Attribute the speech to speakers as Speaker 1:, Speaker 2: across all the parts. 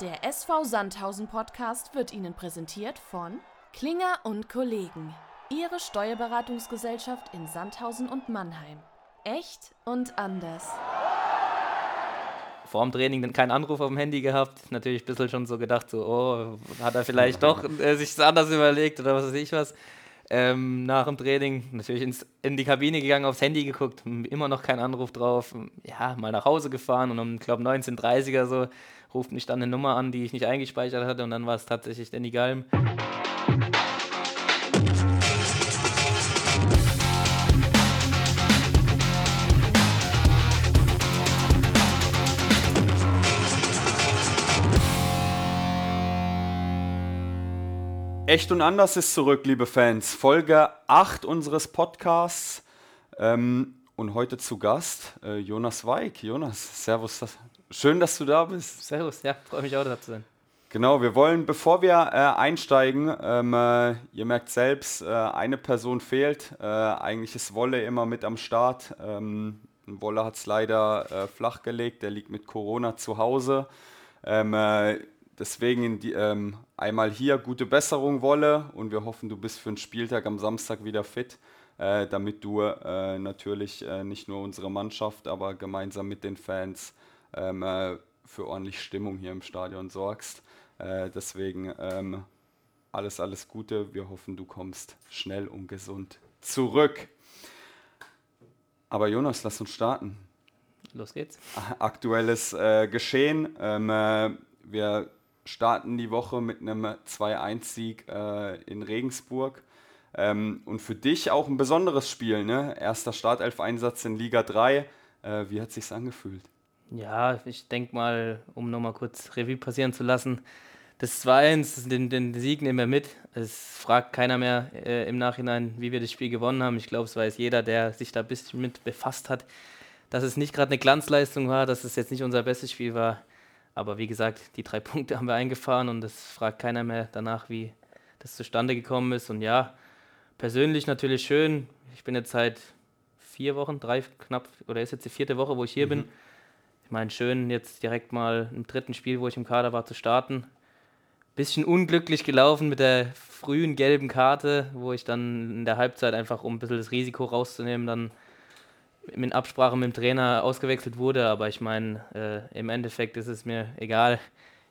Speaker 1: Der SV Sandhausen Podcast wird Ihnen präsentiert von Klinger und Kollegen, Ihre Steuerberatungsgesellschaft in Sandhausen und Mannheim. Echt und anders.
Speaker 2: Vor dem Training dann keinen Anruf auf dem Handy gehabt. Natürlich ein bisschen schon so gedacht, so, oh, hat er vielleicht doch äh, sich anders überlegt oder was weiß ich was. Ähm, nach dem Training natürlich ins, in die Kabine gegangen, aufs Handy geguckt, immer noch kein Anruf drauf. Ja, mal nach Hause gefahren und um, glaube, 19.30 er so ruft mich dann eine Nummer an, die ich nicht eingespeichert hatte und dann war es tatsächlich Danny Galm.
Speaker 3: Echt und anders ist zurück, liebe Fans. Folge 8 unseres Podcasts. Ähm, und heute zu Gast äh, Jonas Weig. Jonas, Servus. Schön, dass du da bist.
Speaker 2: Servus, ja, freue mich auch da zu sein.
Speaker 3: Genau, wir wollen, bevor wir äh, einsteigen, ähm, äh, ihr merkt selbst, äh, eine Person fehlt. Äh, eigentlich ist Wolle immer mit am Start. Ähm, Wolle hat es leider äh, flachgelegt, der liegt mit Corona zu Hause. Ähm, Deswegen die, ähm, einmal hier gute Besserung, Wolle, und wir hoffen, du bist für den Spieltag am Samstag wieder fit, äh, damit du äh, natürlich äh, nicht nur unsere Mannschaft, aber gemeinsam mit den Fans ähm, äh, für ordentlich Stimmung hier im Stadion sorgst. Äh, deswegen ähm, alles, alles Gute. Wir hoffen, du kommst schnell und gesund zurück. Aber Jonas, lass uns starten.
Speaker 2: Los geht's.
Speaker 3: Aktuelles äh, Geschehen. Ähm, wir starten die Woche mit einem 2-1-Sieg äh, in Regensburg. Ähm, und für dich auch ein besonderes Spiel, ne? Erster Startelf-Einsatz in Liga 3. Äh, wie hat sich's angefühlt?
Speaker 2: Ja, ich denke mal, um nochmal kurz Revue passieren zu lassen, das 2-1, den, den Sieg nehmen wir mit. Es fragt keiner mehr äh, im Nachhinein, wie wir das Spiel gewonnen haben. Ich glaube, es weiß jeder, der sich da ein bisschen mit befasst hat, dass es nicht gerade eine Glanzleistung war, dass es jetzt nicht unser bestes Spiel war. Aber wie gesagt, die drei Punkte haben wir eingefahren und es fragt keiner mehr danach, wie das zustande gekommen ist. Und ja, persönlich natürlich schön. Ich bin jetzt seit vier Wochen, drei knapp, oder ist jetzt die vierte Woche, wo ich hier mhm. bin. Ich meine, schön jetzt direkt mal im dritten Spiel, wo ich im Kader war, zu starten. Bisschen unglücklich gelaufen mit der frühen gelben Karte, wo ich dann in der Halbzeit einfach, um ein bisschen das Risiko rauszunehmen, dann in Absprache mit dem Trainer ausgewechselt wurde, aber ich meine, äh, im Endeffekt ist es mir egal.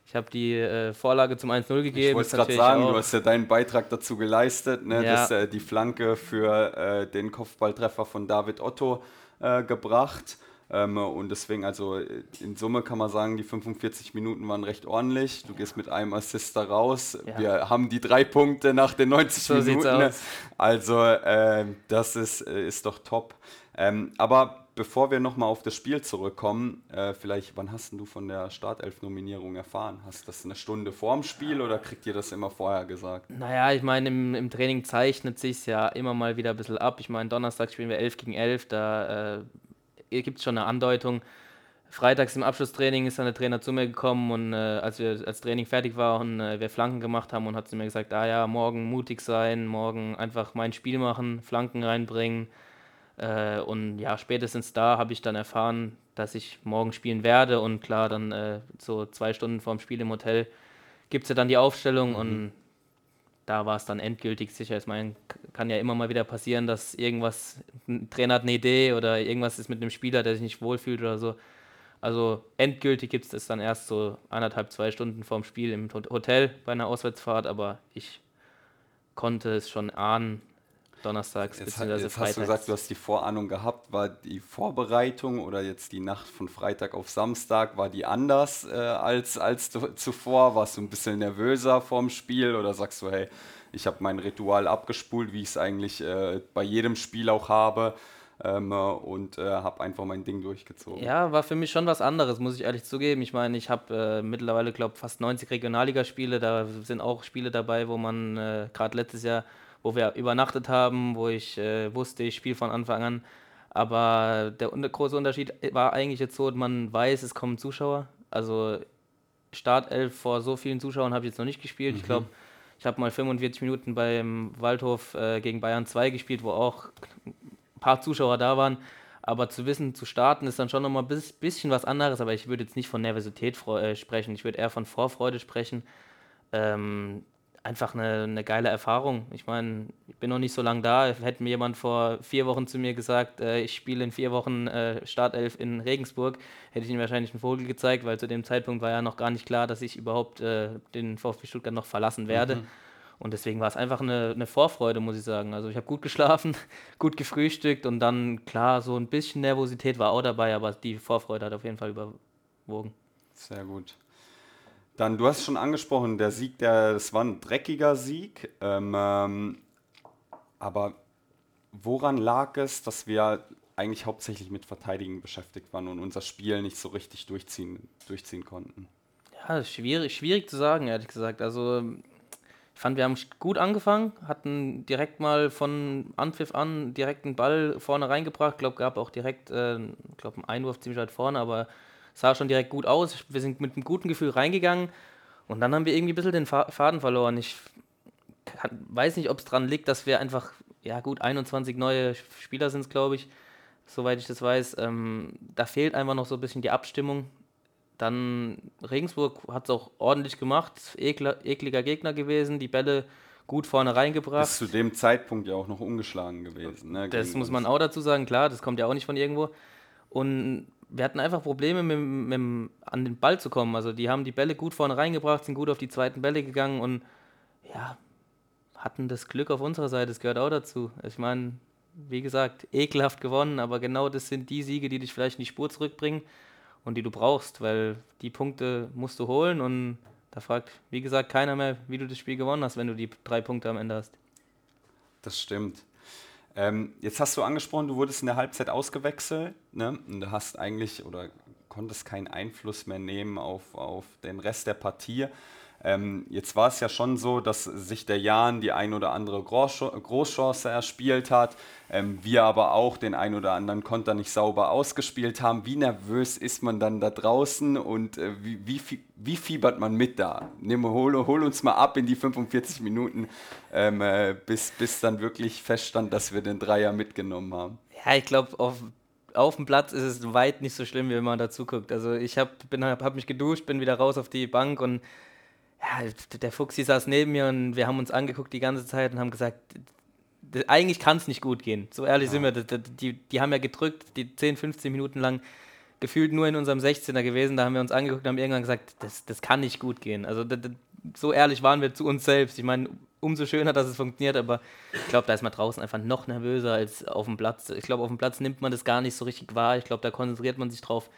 Speaker 2: Ich habe die äh, Vorlage zum 1-0 gegeben.
Speaker 3: Ich wollte es gerade sagen, du hast ja deinen Beitrag dazu geleistet, ne, ja. dass, äh, die Flanke für äh, den Kopfballtreffer von David Otto äh, gebracht. Ähm, und deswegen, also in Summe kann man sagen, die 45 Minuten waren recht ordentlich. Du gehst mit einem Assist da raus. Ja. Wir haben die drei Punkte nach den 90 so Minuten. Also äh, das ist, äh, ist doch top. Ähm, aber bevor wir nochmal auf das Spiel zurückkommen, äh, vielleicht, wann hast du von der Startelf-Nominierung erfahren? Hast du das eine Stunde vorm Spiel oder kriegt ihr das immer vorher gesagt?
Speaker 2: Naja, ich meine, im, im Training zeichnet sich ja immer mal wieder ein bisschen ab. Ich meine, Donnerstag spielen wir 11 gegen 11, da äh, gibt es schon eine Andeutung. Freitags im Abschlusstraining ist dann der Trainer zu mir gekommen und äh, als wir als Training fertig war und äh, wir Flanken gemacht haben und hat zu mir gesagt, ah ja, morgen mutig sein, morgen einfach mein Spiel machen, Flanken reinbringen äh, und ja, spätestens da habe ich dann erfahren, dass ich morgen spielen werde. Und klar, dann äh, so zwei Stunden vorm Spiel im Hotel gibt es ja dann die Aufstellung mhm. und da war es dann endgültig sicher. Ich meine, kann ja immer mal wieder passieren, dass irgendwas, ein Trainer hat eine Idee oder irgendwas ist mit einem Spieler, der sich nicht wohlfühlt oder so. Also endgültig gibt es das dann erst so anderthalb, zwei Stunden vorm Spiel im Hotel bei einer Auswärtsfahrt, aber ich konnte es schon ahnen, donnerstags
Speaker 3: jetzt, bzw. Jetzt hast du gesagt, du hast die Vorahnung gehabt. War die Vorbereitung oder jetzt die Nacht von Freitag auf Samstag, war die anders äh, als, als zuvor? Warst du ein bisschen nervöser vorm Spiel oder sagst du, hey, ich habe mein Ritual abgespult, wie ich es eigentlich äh, bei jedem Spiel auch habe? Ähm, und äh, habe einfach mein Ding durchgezogen.
Speaker 2: Ja, war für mich schon was anderes, muss ich ehrlich zugeben. Ich meine, ich habe äh, mittlerweile, glaube ich, fast 90 Regionalligaspiele. Da sind auch Spiele dabei, wo man äh, gerade letztes Jahr wo wir übernachtet haben, wo ich äh, wusste, ich spiele von Anfang an. Aber der große Unterschied war eigentlich jetzt so, man weiß, es kommen Zuschauer. Also Startelf vor so vielen Zuschauern habe ich jetzt noch nicht gespielt. Mhm. Ich glaube, ich habe mal 45 Minuten beim Waldhof äh, gegen Bayern 2 gespielt, wo auch ein paar Zuschauer da waren. aber zu wissen, zu starten, ist dann schon nochmal ein bisschen was anderes. Aber ich würde jetzt nicht von Nervosität äh, sprechen. Ich würde eher von Vorfreude sprechen. Ähm, einfach eine, eine geile Erfahrung. Ich meine, ich bin noch nicht so lange da. Hätte mir jemand vor vier Wochen zu mir gesagt, äh, ich spiele in vier Wochen äh, Startelf in Regensburg, hätte ich ihm wahrscheinlich einen Vogel gezeigt, weil zu dem Zeitpunkt war ja noch gar nicht klar, dass ich überhaupt äh, den VfB Stuttgart noch verlassen werde. Mhm. Und deswegen war es einfach eine, eine Vorfreude, muss ich sagen. Also ich habe gut geschlafen, gut gefrühstückt und dann, klar, so ein bisschen Nervosität war auch dabei, aber die Vorfreude hat auf jeden Fall überwogen.
Speaker 3: Sehr gut. Dann, du hast schon angesprochen, der Sieg, der, das war ein dreckiger Sieg. Ähm, ähm, aber woran lag es, dass wir eigentlich hauptsächlich mit Verteidigen beschäftigt waren und unser Spiel nicht so richtig durchziehen, durchziehen konnten?
Speaker 2: Ja, schwierig, schwierig zu sagen, ehrlich gesagt. Also ich fand, wir haben gut angefangen, hatten direkt mal von Anpfiff an direkt einen Ball vorne reingebracht. Ich glaube, gab auch direkt äh, glaub, einen Einwurf ziemlich weit vorne, aber sah schon direkt gut aus. Wir sind mit einem guten Gefühl reingegangen und dann haben wir irgendwie ein bisschen den Faden verloren. Ich kann, weiß nicht, ob es daran liegt, dass wir einfach, ja gut, 21 neue Spieler sind es, glaube ich, soweit ich das weiß. Ähm, da fehlt einfach noch so ein bisschen die Abstimmung. Dann Regensburg hat es auch ordentlich gemacht, Ekler, ekliger Gegner gewesen, die Bälle gut vorne reingebracht. Ist
Speaker 3: zu dem Zeitpunkt ja auch noch ungeschlagen gewesen.
Speaker 2: Ne, das muss man auch dazu sagen, klar, das kommt ja auch nicht von irgendwo. Und wir hatten einfach Probleme, mit, mit, an den Ball zu kommen. Also die haben die Bälle gut vorne reingebracht, sind gut auf die zweiten Bälle gegangen und ja, hatten das Glück auf unserer Seite, das gehört auch dazu. Ich meine, wie gesagt, ekelhaft gewonnen, aber genau das sind die Siege, die dich vielleicht in die Spur zurückbringen und die du brauchst, weil die Punkte musst du holen und da fragt, wie gesagt, keiner mehr, wie du das Spiel gewonnen hast, wenn du die drei Punkte am Ende hast.
Speaker 3: Das stimmt. Ähm, jetzt hast du angesprochen, du wurdest in der Halbzeit ausgewechselt ne? und du hast eigentlich oder konntest keinen Einfluss mehr nehmen auf, auf den Rest der Partie. Ähm, jetzt war es ja schon so, dass sich der Jan die ein oder andere Großchance erspielt hat, ähm, wir aber auch den ein oder anderen Konter nicht sauber ausgespielt haben. Wie nervös ist man dann da draußen und äh, wie, wie, wie, fiebert man mit da? Nimm, hol, hol, uns mal ab in die 45 Minuten, ähm, äh, bis, bis dann wirklich feststand, dass wir den Dreier mitgenommen haben.
Speaker 2: Ja, ich glaube, auf auf dem Platz ist es weit nicht so schlimm, wie wenn man dazu guckt. Also ich habe hab mich geduscht, bin wieder raus auf die Bank und ja, der Fuchsi saß neben mir und wir haben uns angeguckt die ganze Zeit und haben gesagt, eigentlich kann es nicht gut gehen. So ehrlich ja. sind wir. Die, die haben ja gedrückt, die 10, 15 Minuten lang gefühlt nur in unserem 16er gewesen. Da haben wir uns angeguckt und haben irgendwann gesagt, das, das kann nicht gut gehen. Also so ehrlich waren wir zu uns selbst. Ich meine, umso schöner, dass es funktioniert, aber ich glaube, da ist man draußen einfach noch nervöser als auf dem Platz. Ich glaube, auf dem Platz nimmt man das gar nicht so richtig wahr. Ich glaube, da konzentriert man sich drauf,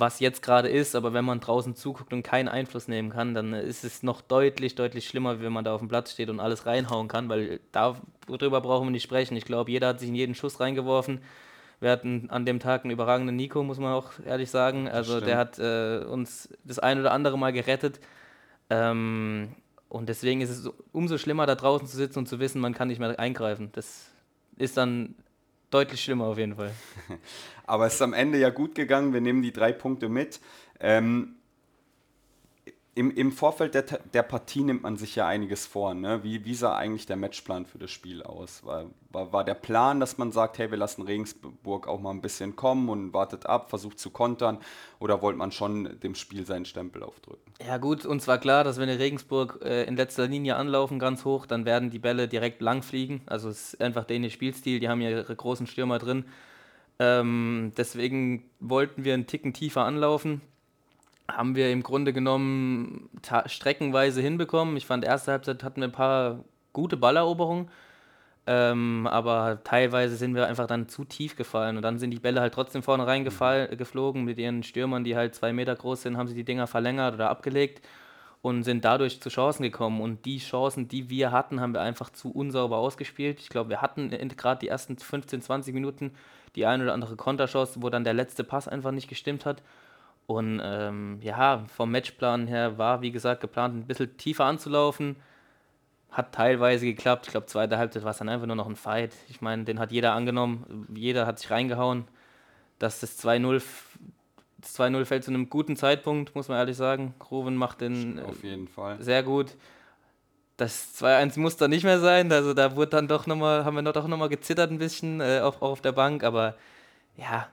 Speaker 2: was jetzt gerade ist, aber wenn man draußen zuguckt und keinen Einfluss nehmen kann, dann ist es noch deutlich, deutlich schlimmer, wenn man da auf dem Platz steht und alles reinhauen kann, weil darüber brauchen wir nicht sprechen. Ich glaube, jeder hat sich in jeden Schuss reingeworfen. Wir hatten an dem Tag einen überragenden Nico, muss man auch ehrlich sagen. Also der hat äh, uns das ein oder andere Mal gerettet. Ähm, und deswegen ist es umso schlimmer, da draußen zu sitzen und zu wissen, man kann nicht mehr eingreifen. Das ist dann deutlich schlimmer auf jeden Fall.
Speaker 3: Aber es ist am Ende ja gut gegangen. Wir nehmen die drei Punkte mit. Ähm, im, Im Vorfeld der, der Partie nimmt man sich ja einiges vor. Ne? Wie, wie sah eigentlich der Matchplan für das Spiel aus? War, war, war der Plan, dass man sagt, hey, wir lassen Regensburg auch mal ein bisschen kommen und wartet ab, versucht zu kontern? Oder wollte man schon dem Spiel seinen Stempel aufdrücken?
Speaker 2: Ja gut, uns war klar, dass wenn wir Regensburg äh, in letzter Linie anlaufen, ganz hoch, dann werden die Bälle direkt lang fliegen. Also es ist einfach dänisch Spielstil, die haben ja ihre großen Stürmer drin. Ähm, deswegen wollten wir einen Ticken tiefer anlaufen haben wir im Grunde genommen streckenweise hinbekommen. Ich fand, erste Halbzeit hatten wir ein paar gute Balleroberungen, ähm, aber teilweise sind wir einfach dann zu tief gefallen und dann sind die Bälle halt trotzdem vorne reingeflogen mhm. mit ihren Stürmern, die halt zwei Meter groß sind, haben sie die Dinger verlängert oder abgelegt und sind dadurch zu Chancen gekommen. Und die Chancen, die wir hatten, haben wir einfach zu unsauber ausgespielt. Ich glaube, wir hatten gerade die ersten 15, 20 Minuten die eine oder andere Konterchance, wo dann der letzte Pass einfach nicht gestimmt hat. Und ähm, ja, vom Matchplan her war, wie gesagt, geplant, ein bisschen tiefer anzulaufen. Hat teilweise geklappt. Ich glaube, zweite Halbzeit war es dann einfach nur noch ein Fight. Ich meine, den hat jeder angenommen. Jeder hat sich reingehauen. Dass das 2-0 das 2-0 fällt zu einem guten Zeitpunkt, muss man ehrlich sagen. Groven macht den
Speaker 3: Auf jeden Fall.
Speaker 2: sehr gut. Das 2-1 muss da nicht mehr sein. Also da wurde dann doch noch mal, haben wir doch nochmal gezittert ein bisschen, äh, auch, auch auf der Bank, aber ja,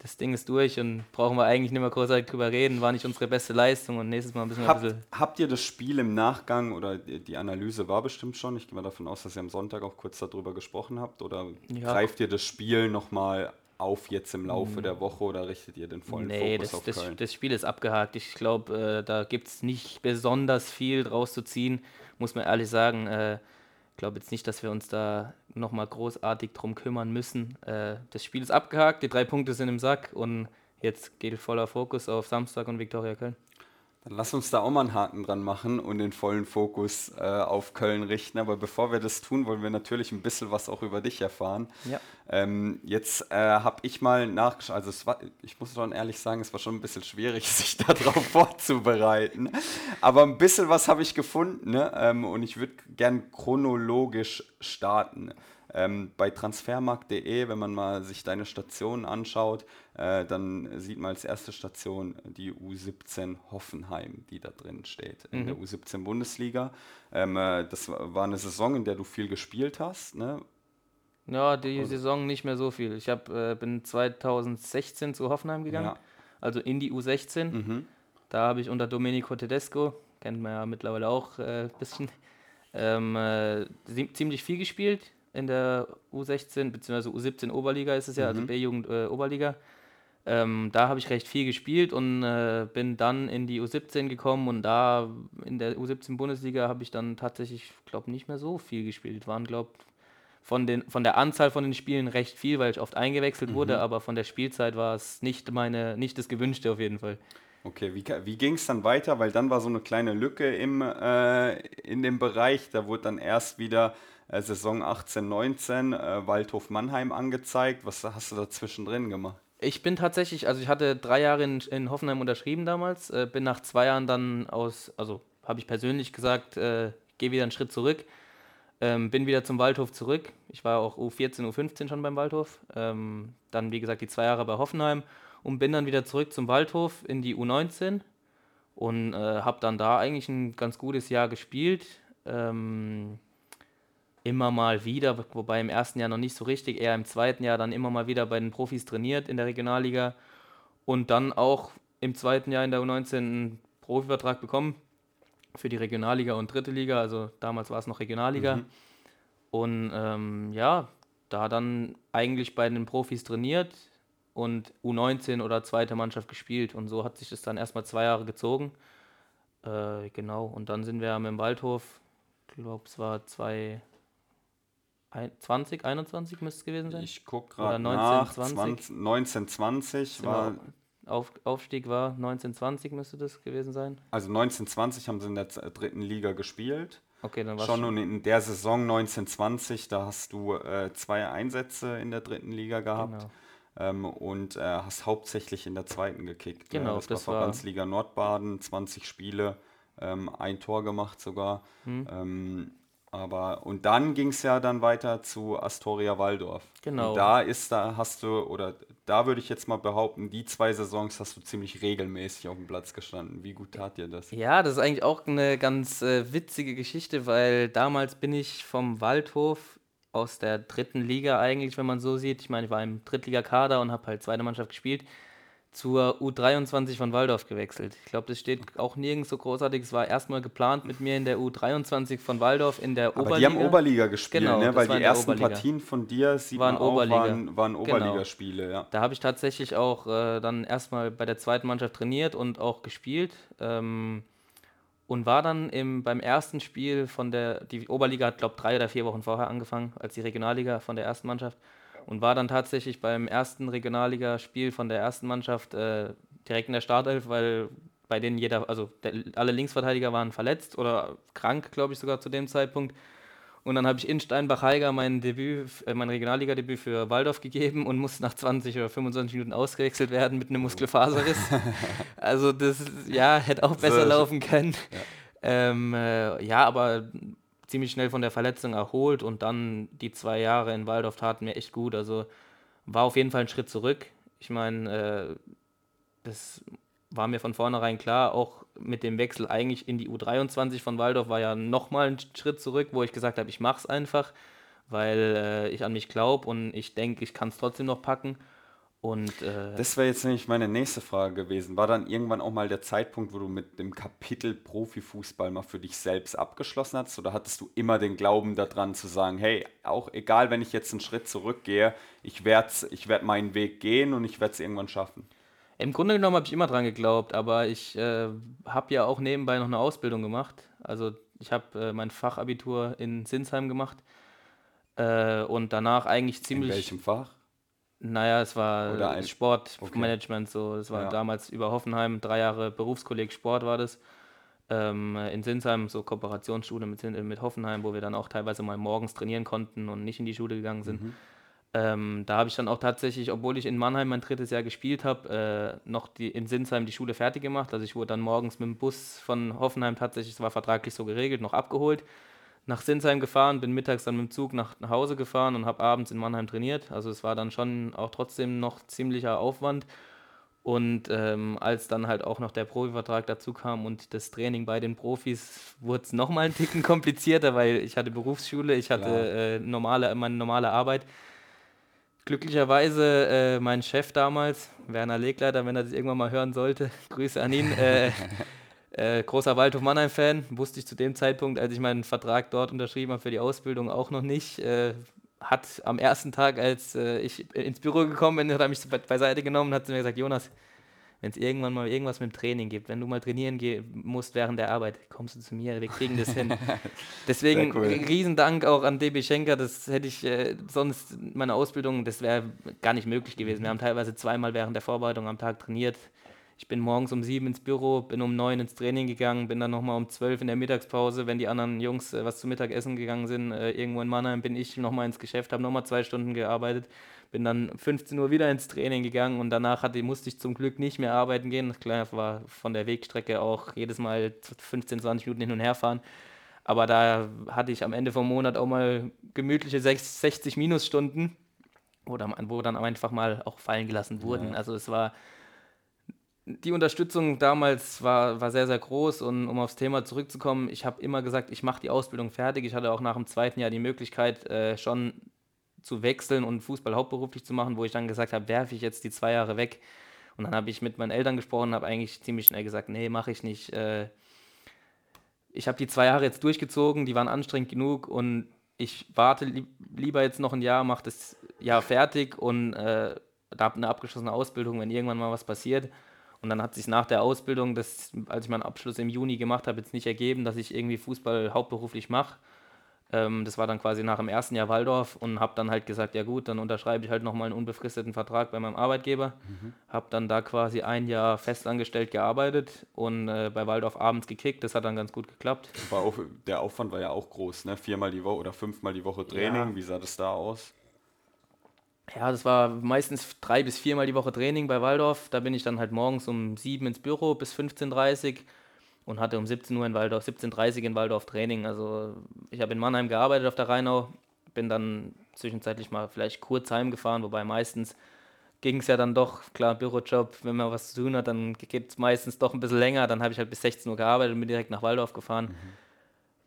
Speaker 2: das Ding ist durch und brauchen wir eigentlich nicht mehr großartig drüber reden, war nicht unsere beste Leistung und nächstes Mal müssen wir
Speaker 3: Habt,
Speaker 2: ein bisschen.
Speaker 3: habt ihr das Spiel im Nachgang oder die Analyse war bestimmt schon? Ich gehe mal davon aus, dass ihr am Sonntag auch kurz darüber gesprochen habt. Oder
Speaker 2: Ja.
Speaker 3: greift ihr das Spiel nochmal auf jetzt im Laufe der Woche oder richtet ihr den vollen
Speaker 2: Nee,
Speaker 3: Fokus
Speaker 2: das,
Speaker 3: auf
Speaker 2: das,
Speaker 3: Köln?
Speaker 2: das Spiel ist abgehakt. Ich glaube, äh, da gibt es nicht besonders viel draus zu ziehen, muss man ehrlich sagen. Äh, ich glaube jetzt nicht, dass wir uns da nochmal großartig drum kümmern müssen. Äh, das Spiel ist abgehakt, die drei Punkte sind im Sack und jetzt geht voller Fokus auf Samstag und Viktoria Köln.
Speaker 3: Dann lass uns da auch mal einen Haken dran machen und den vollen Fokus äh, auf Köln richten. Aber bevor wir das tun, wollen wir natürlich ein bisschen was auch über dich erfahren.
Speaker 2: Ja.
Speaker 3: Ähm, jetzt äh, habe ich mal nachgeschaut, also war, ich muss schon ehrlich sagen, es war schon ein bisschen schwierig, sich darauf vorzubereiten. Aber ein bisschen was habe ich gefunden ne? ähm, und ich würde gern chronologisch starten. Ähm, bei transfermarkt.de, wenn man mal sich deine Stationen anschaut, äh, dann sieht man als erste Station die U17 Hoffenheim, die da drin steht, in der U17 Bundesliga. Ähm, äh, das war eine Saison, in der du viel gespielt hast. Ne?
Speaker 2: Ja, die Saison nicht mehr so viel. Ich hab, äh, bin 2016 zu Hoffenheim gegangen,
Speaker 3: Ja.
Speaker 2: also in die U16. Da habe ich unter Domenico Tedesco, kennt man ja mittlerweile auch ein äh, bisschen, ähm, äh, ziemlich viel gespielt in der U16 bzw. U17 Oberliga ist es ja, also B-Jugend äh, Oberliga. Ähm, da habe ich recht viel gespielt und äh, bin dann in die U17 gekommen und da in der U17 Bundesliga habe ich dann tatsächlich, glaube nicht mehr so viel gespielt. Waren, glaube von, den, von der Anzahl von den Spielen recht viel, weil ich oft eingewechselt wurde, aber von der Spielzeit war es nicht meine, nicht das Gewünschte auf jeden Fall.
Speaker 3: Okay, wie, wie ging es dann weiter? Weil dann war so eine kleine Lücke im, äh, in dem Bereich. Da wurde dann erst wieder äh, Saison 18, 19 äh, Waldhof Mannheim angezeigt. Was hast du da zwischendrin gemacht?
Speaker 2: Ich bin tatsächlich, also ich hatte drei Jahre in, in Hoffenheim unterschrieben damals, äh, bin nach zwei Jahren dann aus, also habe ich persönlich gesagt, äh, gehe wieder einen Schritt zurück, ähm, bin wieder zum Waldhof zurück. Ich war auch U14, U15 schon beim Waldhof. Ähm, dann, wie gesagt, die zwei Jahre bei Hoffenheim und bin dann wieder zurück zum Waldhof in die U19 und äh, habe dann da eigentlich ein ganz gutes Jahr gespielt. Ähm, immer mal wieder, wobei im ersten Jahr noch nicht so richtig, eher im zweiten Jahr dann immer mal wieder bei den Profis trainiert in der Regionalliga und dann auch im zweiten Jahr in der U19 einen Profivertrag bekommen für die Regionalliga und dritte Liga, also damals war es noch Regionalliga. Und ähm, ja, da dann eigentlich bei den Profis trainiert und U19 oder zweite Mannschaft gespielt und so hat sich das dann erstmal zwei Jahre gezogen. Äh, genau, und dann sind wir mit dem Waldhof, ich glaube es war 2 20, 21 müsste es gewesen sein.
Speaker 3: Ich gucke gerade
Speaker 2: 19,
Speaker 3: nach.
Speaker 2: 20.
Speaker 3: 20, 19, 20
Speaker 2: Sind
Speaker 3: war,
Speaker 2: auf, Aufstieg war 1920 müsste das gewesen sein.
Speaker 3: also 19, 20 haben sie in der z- dritten Liga gespielt.
Speaker 2: Okay, dann war
Speaker 3: Schon und in der Saison 1920, da hast du äh, zwei Einsätze in der dritten Liga gehabt.
Speaker 2: Genau.
Speaker 3: Ähm, und äh, hast hauptsächlich in der zweiten gekickt.
Speaker 2: Genau,
Speaker 3: ne? das,
Speaker 2: das
Speaker 3: war
Speaker 2: war-
Speaker 3: Verbandsliga Nordbaden, 20 Spiele, ähm, ein Tor gemacht sogar.
Speaker 2: Hm.
Speaker 3: Ähm, aber und dann ging es ja dann weiter zu Astoria Waldorf.
Speaker 2: Genau.
Speaker 3: Und da ist, da hast du, oder da würde ich jetzt mal behaupten, die zwei Saisons hast du ziemlich regelmäßig auf dem Platz gestanden. Wie gut tat dir das?
Speaker 2: Ja, das ist eigentlich auch eine ganz äh, witzige Geschichte, weil damals bin ich vom Waldhof aus der dritten Liga eigentlich, wenn man so sieht. Ich meine, ich war im Drittligakader und habe halt zweite Mannschaft gespielt, zur U23 von Waldorf gewechselt. Ich glaube, das steht auch nirgends so großartig. Es war erstmal geplant mit mir in der U23 von Waldorf in der
Speaker 3: Aber
Speaker 2: Oberliga.
Speaker 3: die haben Oberliga gespielt,
Speaker 2: Genau,
Speaker 3: ne? weil die ersten
Speaker 2: Oberliga.
Speaker 3: Partien von dir sieht
Speaker 2: Waren
Speaker 3: auch,
Speaker 2: Oberliga.
Speaker 3: waren, waren
Speaker 2: Genau.
Speaker 3: Oberligaspiele, ja.
Speaker 2: Da habe ich tatsächlich auch äh, dann erstmal bei der zweiten Mannschaft trainiert und auch gespielt. Ähm, und war dann im, beim ersten Spiel von der, die Oberliga hat, glaube ich, drei oder vier Wochen vorher angefangen, als die Regionalliga von der ersten Mannschaft. Und war dann tatsächlich beim ersten Regionalligaspiel von der ersten Mannschaft äh, direkt in der Startelf, weil bei denen jeder, also der, alle Linksverteidiger waren verletzt oder krank, glaube ich, sogar zu dem Zeitpunkt. Und dann habe ich in Steinbach-Heiger mein Debüt, äh, mein Regionalliga-Debüt für Waldorf gegeben und musste nach 20 oder 25 Minuten ausgewechselt werden mit einem Muskelfaserriss. also das, ja, hätte auch besser
Speaker 3: So,
Speaker 2: laufen können. Ähm, äh, ja, aber ziemlich schnell von der Verletzung erholt und dann die zwei Jahre in Waldorf taten mir echt gut. Also war auf jeden Fall ein Schritt zurück. Ich meine, äh, das war mir von vornherein klar, auch mit dem Wechsel eigentlich in die U23 von Waldorf war ja nochmal ein Schritt zurück, wo ich gesagt habe, ich mache es einfach, weil äh, ich an mich glaube und ich denke, ich kann es trotzdem noch packen. Und, äh,
Speaker 3: das wäre jetzt nämlich meine nächste Frage gewesen. War dann irgendwann auch mal der Zeitpunkt, wo du mit dem Kapitel Profifußball mal für dich selbst abgeschlossen hast? Oder hattest du immer den Glauben daran zu sagen, hey, auch egal, wenn ich jetzt einen Schritt zurückgehe, ich werde ich werd meinen Weg gehen und ich werde es irgendwann schaffen?
Speaker 2: Im Grunde genommen habe ich immer dran geglaubt, aber ich äh, habe ja auch nebenbei noch eine Ausbildung gemacht. Also ich habe äh, mein Fachabitur in Sinsheim gemacht äh, und danach eigentlich ziemlich...
Speaker 3: In welchem Fach?
Speaker 2: Naja, es war ein, Sportmanagement, okay. so. Das war ja. damals über Hoffenheim, drei Jahre Berufskolleg Sport war das. Ähm, in Sinsheim, so Kooperationsschule mit, mit Hoffenheim, wo wir dann auch teilweise mal morgens trainieren konnten und nicht in die Schule gegangen sind. Mhm. Ähm, da habe ich dann auch tatsächlich, obwohl ich in Mannheim mein drittes Jahr gespielt habe, äh, noch die, in Sinsheim die Schule fertig gemacht. Also ich wurde dann morgens mit dem Bus von Hoffenheim tatsächlich, es war vertraglich so geregelt, noch abgeholt nach Sinsheim gefahren, bin mittags dann mit dem Zug nach, Hause gefahren und habe abends in Mannheim trainiert. Also es war dann schon auch trotzdem noch ziemlicher Aufwand. Und ähm, als dann halt auch noch der Profivertrag dazu kam und das Training bei den Profis, wurde es nochmal ein Ticken komplizierter, weil ich hatte Berufsschule, ich hatte äh, normale, meine normale Arbeit. Glücklicherweise äh, mein Chef damals, Werner Legleiter, wenn er das irgendwann mal hören sollte, Grüße an ihn, äh, Äh, großer Waldhof Mannheim-Fan, wusste ich zu dem Zeitpunkt, als ich meinen Vertrag dort unterschrieben habe für die Ausbildung, auch noch nicht. Äh, hat am ersten Tag, als äh, ich ins Büro gekommen bin, hat er mich beiseite genommen und hat mir gesagt, Jonas, wenn es irgendwann mal irgendwas mit dem Training gibt, wenn du mal trainieren musst während der Arbeit, kommst du zu mir, wir kriegen das hin. Deswegen cool. Riesendank auch an DB Schenker, das hätte ich äh, sonst meine Ausbildung, das wäre gar nicht möglich gewesen. Wir haben teilweise zweimal während der Vorbereitung am Tag trainiert. Ich bin morgens um sieben ins Büro, bin um neun ins Training gegangen, bin dann nochmal um zwölf in der Mittagspause, wenn die anderen Jungs äh, was zu Mittag essen gegangen sind, äh, irgendwo in Mannheim, bin ich nochmal ins Geschäft, habe nochmal zwei Stunden gearbeitet, bin dann 15 Uhr wieder ins Training gegangen und danach hatte, musste ich zum Glück nicht mehr arbeiten gehen. Klar, war von der Wegstrecke auch jedes Mal 15, 20 Minuten hin und her fahren. Aber da hatte ich am Ende vom Monat auch mal gemütliche 60 Minusstunden, wo dann, wo dann einfach mal auch fallen gelassen wurden. Ja. Also es war die Unterstützung damals war, war sehr, sehr groß und um aufs Thema zurückzukommen, ich habe immer gesagt, ich mache die Ausbildung fertig. Ich hatte auch nach dem zweiten Jahr die Möglichkeit, äh, schon zu wechseln und Fußball hauptberuflich zu machen, wo ich dann gesagt habe, werfe ich jetzt die zwei Jahre weg. Und dann habe ich mit meinen Eltern gesprochen, habe eigentlich ziemlich schnell gesagt, nee, mache ich nicht. Äh, ich habe die zwei Jahre jetzt durchgezogen, die waren anstrengend genug und ich warte li lieber jetzt noch ein Jahr, mache das Jahr fertig und äh, habe eine abgeschlossene Ausbildung, wenn irgendwann mal was passiert. Und dann hat sich nach der Ausbildung, das, als ich meinen Abschluss im Juni gemacht habe, jetzt nicht ergeben, dass ich irgendwie Fußball hauptberuflich mache. Ähm, das war dann quasi nach dem ersten Jahr Waldorf und habe dann halt gesagt, ja gut, dann unterschreibe ich halt nochmal einen unbefristeten Vertrag bei meinem Arbeitgeber. Mhm. Habe dann da quasi ein Jahr festangestellt gearbeitet und äh, bei Waldorf abends gekickt. Das hat dann ganz gut geklappt.
Speaker 3: Auch, der Aufwand war ja auch groß, ne? Viermal die Woche oder fünfmal die Woche Training. Ja. Wie sah das da aus?
Speaker 2: Ja, das war meistens drei bis viermal die Woche Training bei Waldorf. Da bin ich dann halt morgens um sieben ins Büro bis 15.30 Uhr und hatte um 17 Uhr in Waldorf, 17.30 Uhr in Waldorf Training. Also ich habe in Mannheim gearbeitet auf der Rheinau, bin dann zwischenzeitlich mal vielleicht kurz heimgefahren, wobei meistens ging es ja dann doch, klar, Bürojob, wenn man was zu tun hat, dann geht es meistens doch ein bisschen länger. Dann habe ich halt bis 16 Uhr gearbeitet und bin direkt nach Waldorf gefahren. Mhm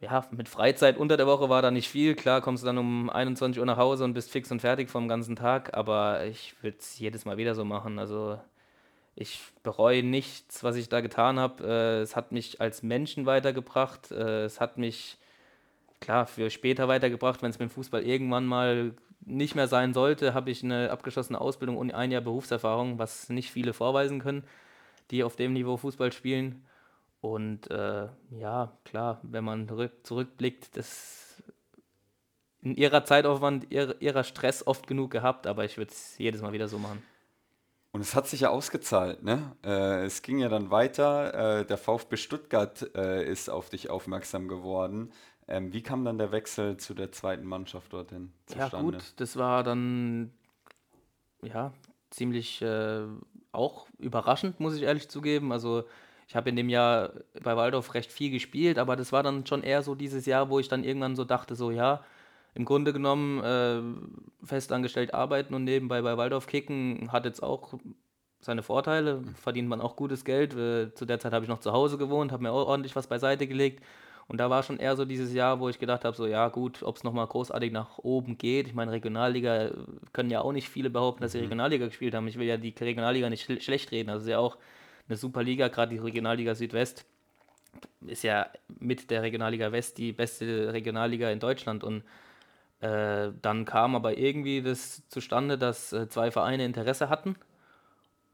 Speaker 2: ja, mit Freizeit unter der Woche war da nicht viel. Klar, kommst du dann um 21 Uhr nach Hause und bist fix und fertig vom ganzen Tag, aber ich würde es jedes Mal wieder so machen. Also ich bereue nichts, was ich da getan habe. Äh, es hat mich als Menschen weitergebracht. Äh, es hat mich, klar, für später weitergebracht, wenn es mit dem Fußball irgendwann mal nicht mehr sein sollte, habe ich eine abgeschlossene Ausbildung und ein Jahr Berufserfahrung, was nicht viele vorweisen können, die auf dem Niveau Fußball spielen. Und äh, ja, klar, wenn man zurückblickt, das in ihrer Zeitaufwand, ihrer, ihrer Stress oft genug gehabt, aber ich würde es jedes Mal wieder so machen.
Speaker 3: Und es hat sich ja ausgezahlt, ne? Äh, es ging ja dann weiter. Äh, der VfB Stuttgart äh, ist auf dich aufmerksam geworden. Ähm, wie kam dann der Wechsel zu der zweiten Mannschaft dorthin
Speaker 2: zustande? Ja gut, das war dann ja ziemlich äh, auch überraschend, muss ich ehrlich zugeben. Also ich habe in dem Jahr bei Waldorf recht viel gespielt, aber das war dann schon eher so dieses Jahr, wo ich dann irgendwann so dachte, so ja, im Grunde genommen äh, festangestellt arbeiten und nebenbei bei Waldorf kicken hat jetzt auch seine Vorteile, verdient man auch gutes Geld. Äh, zu der Zeit habe ich noch zu Hause gewohnt, habe mir auch ordentlich was beiseite gelegt Und da war schon eher so dieses Jahr, wo ich gedacht habe, so ja gut, ob es nochmal großartig nach oben geht. Ich meine, Regionalliga äh, können ja auch nicht viele behaupten, dass sie mhm. Regionalliga gespielt haben. Ich will ja die Regionalliga nicht schl schlecht reden. Also ist ja auch eine super Liga, gerade die Regionalliga Südwest ist ja mit der Regionalliga West die beste Regionalliga in Deutschland. Und äh, dann kam aber irgendwie das zustande, dass äh, zwei Vereine Interesse hatten.